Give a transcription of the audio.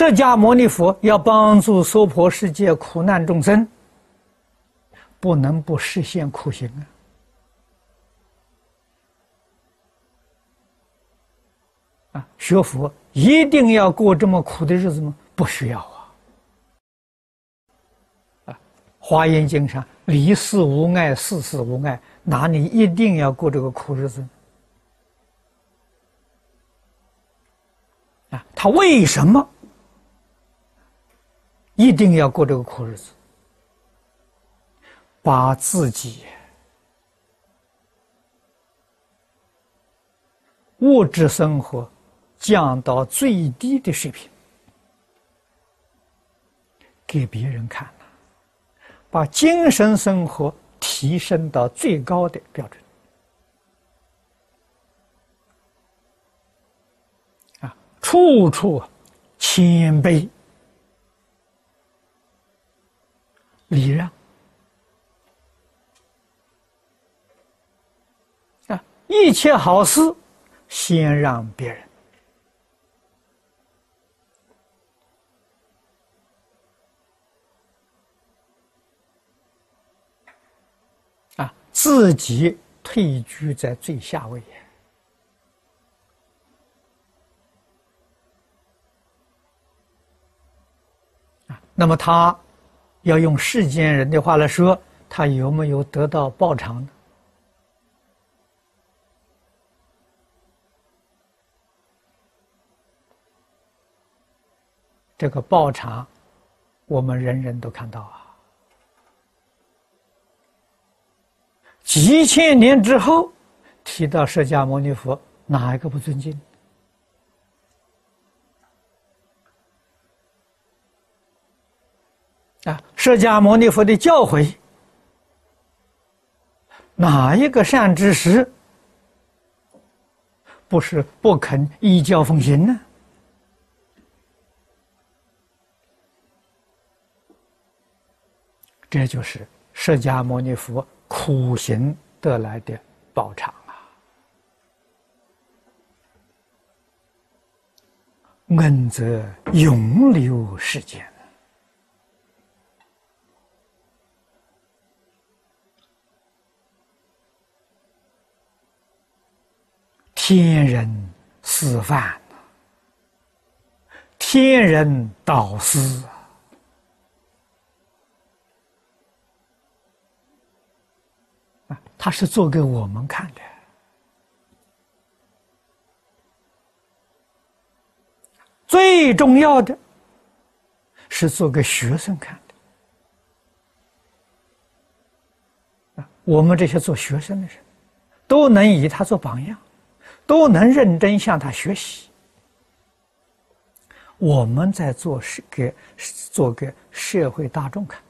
释迦牟尼佛要帮助娑婆世界苦难众生，不能不实现苦行啊！啊，学佛一定要过这么苦的日子吗？不需要啊！啊，《华严经》上“离世无碍，世事无碍”，哪里一定要过这个苦日子？啊，他为什么？一定要过这个苦日子，把自己物质生活降到最低的水平，给别人看了，把精神生活提升到最高的标准，啊，处处谦卑。礼让啊，一切好事先让别人啊，自己退居在最下位啊，那么他。要用世间人的话来说，他有没有得到报偿？这个报偿，我们人人都看到啊。几千年之后，提到释迦牟尼佛，哪一个不尊敬？啊，释迦牟尼佛的教诲，哪一个善知识不是不肯依教奉行呢？这就是释迦牟尼佛苦行得来的报偿啊！恩泽永留世间。天人示范天人导师啊，他是做给我们看的。最重要的是做给学生看的我们这些做学生的人，都能以他做榜样。都能认真向他学习。我们在做事，给做给社会大众看。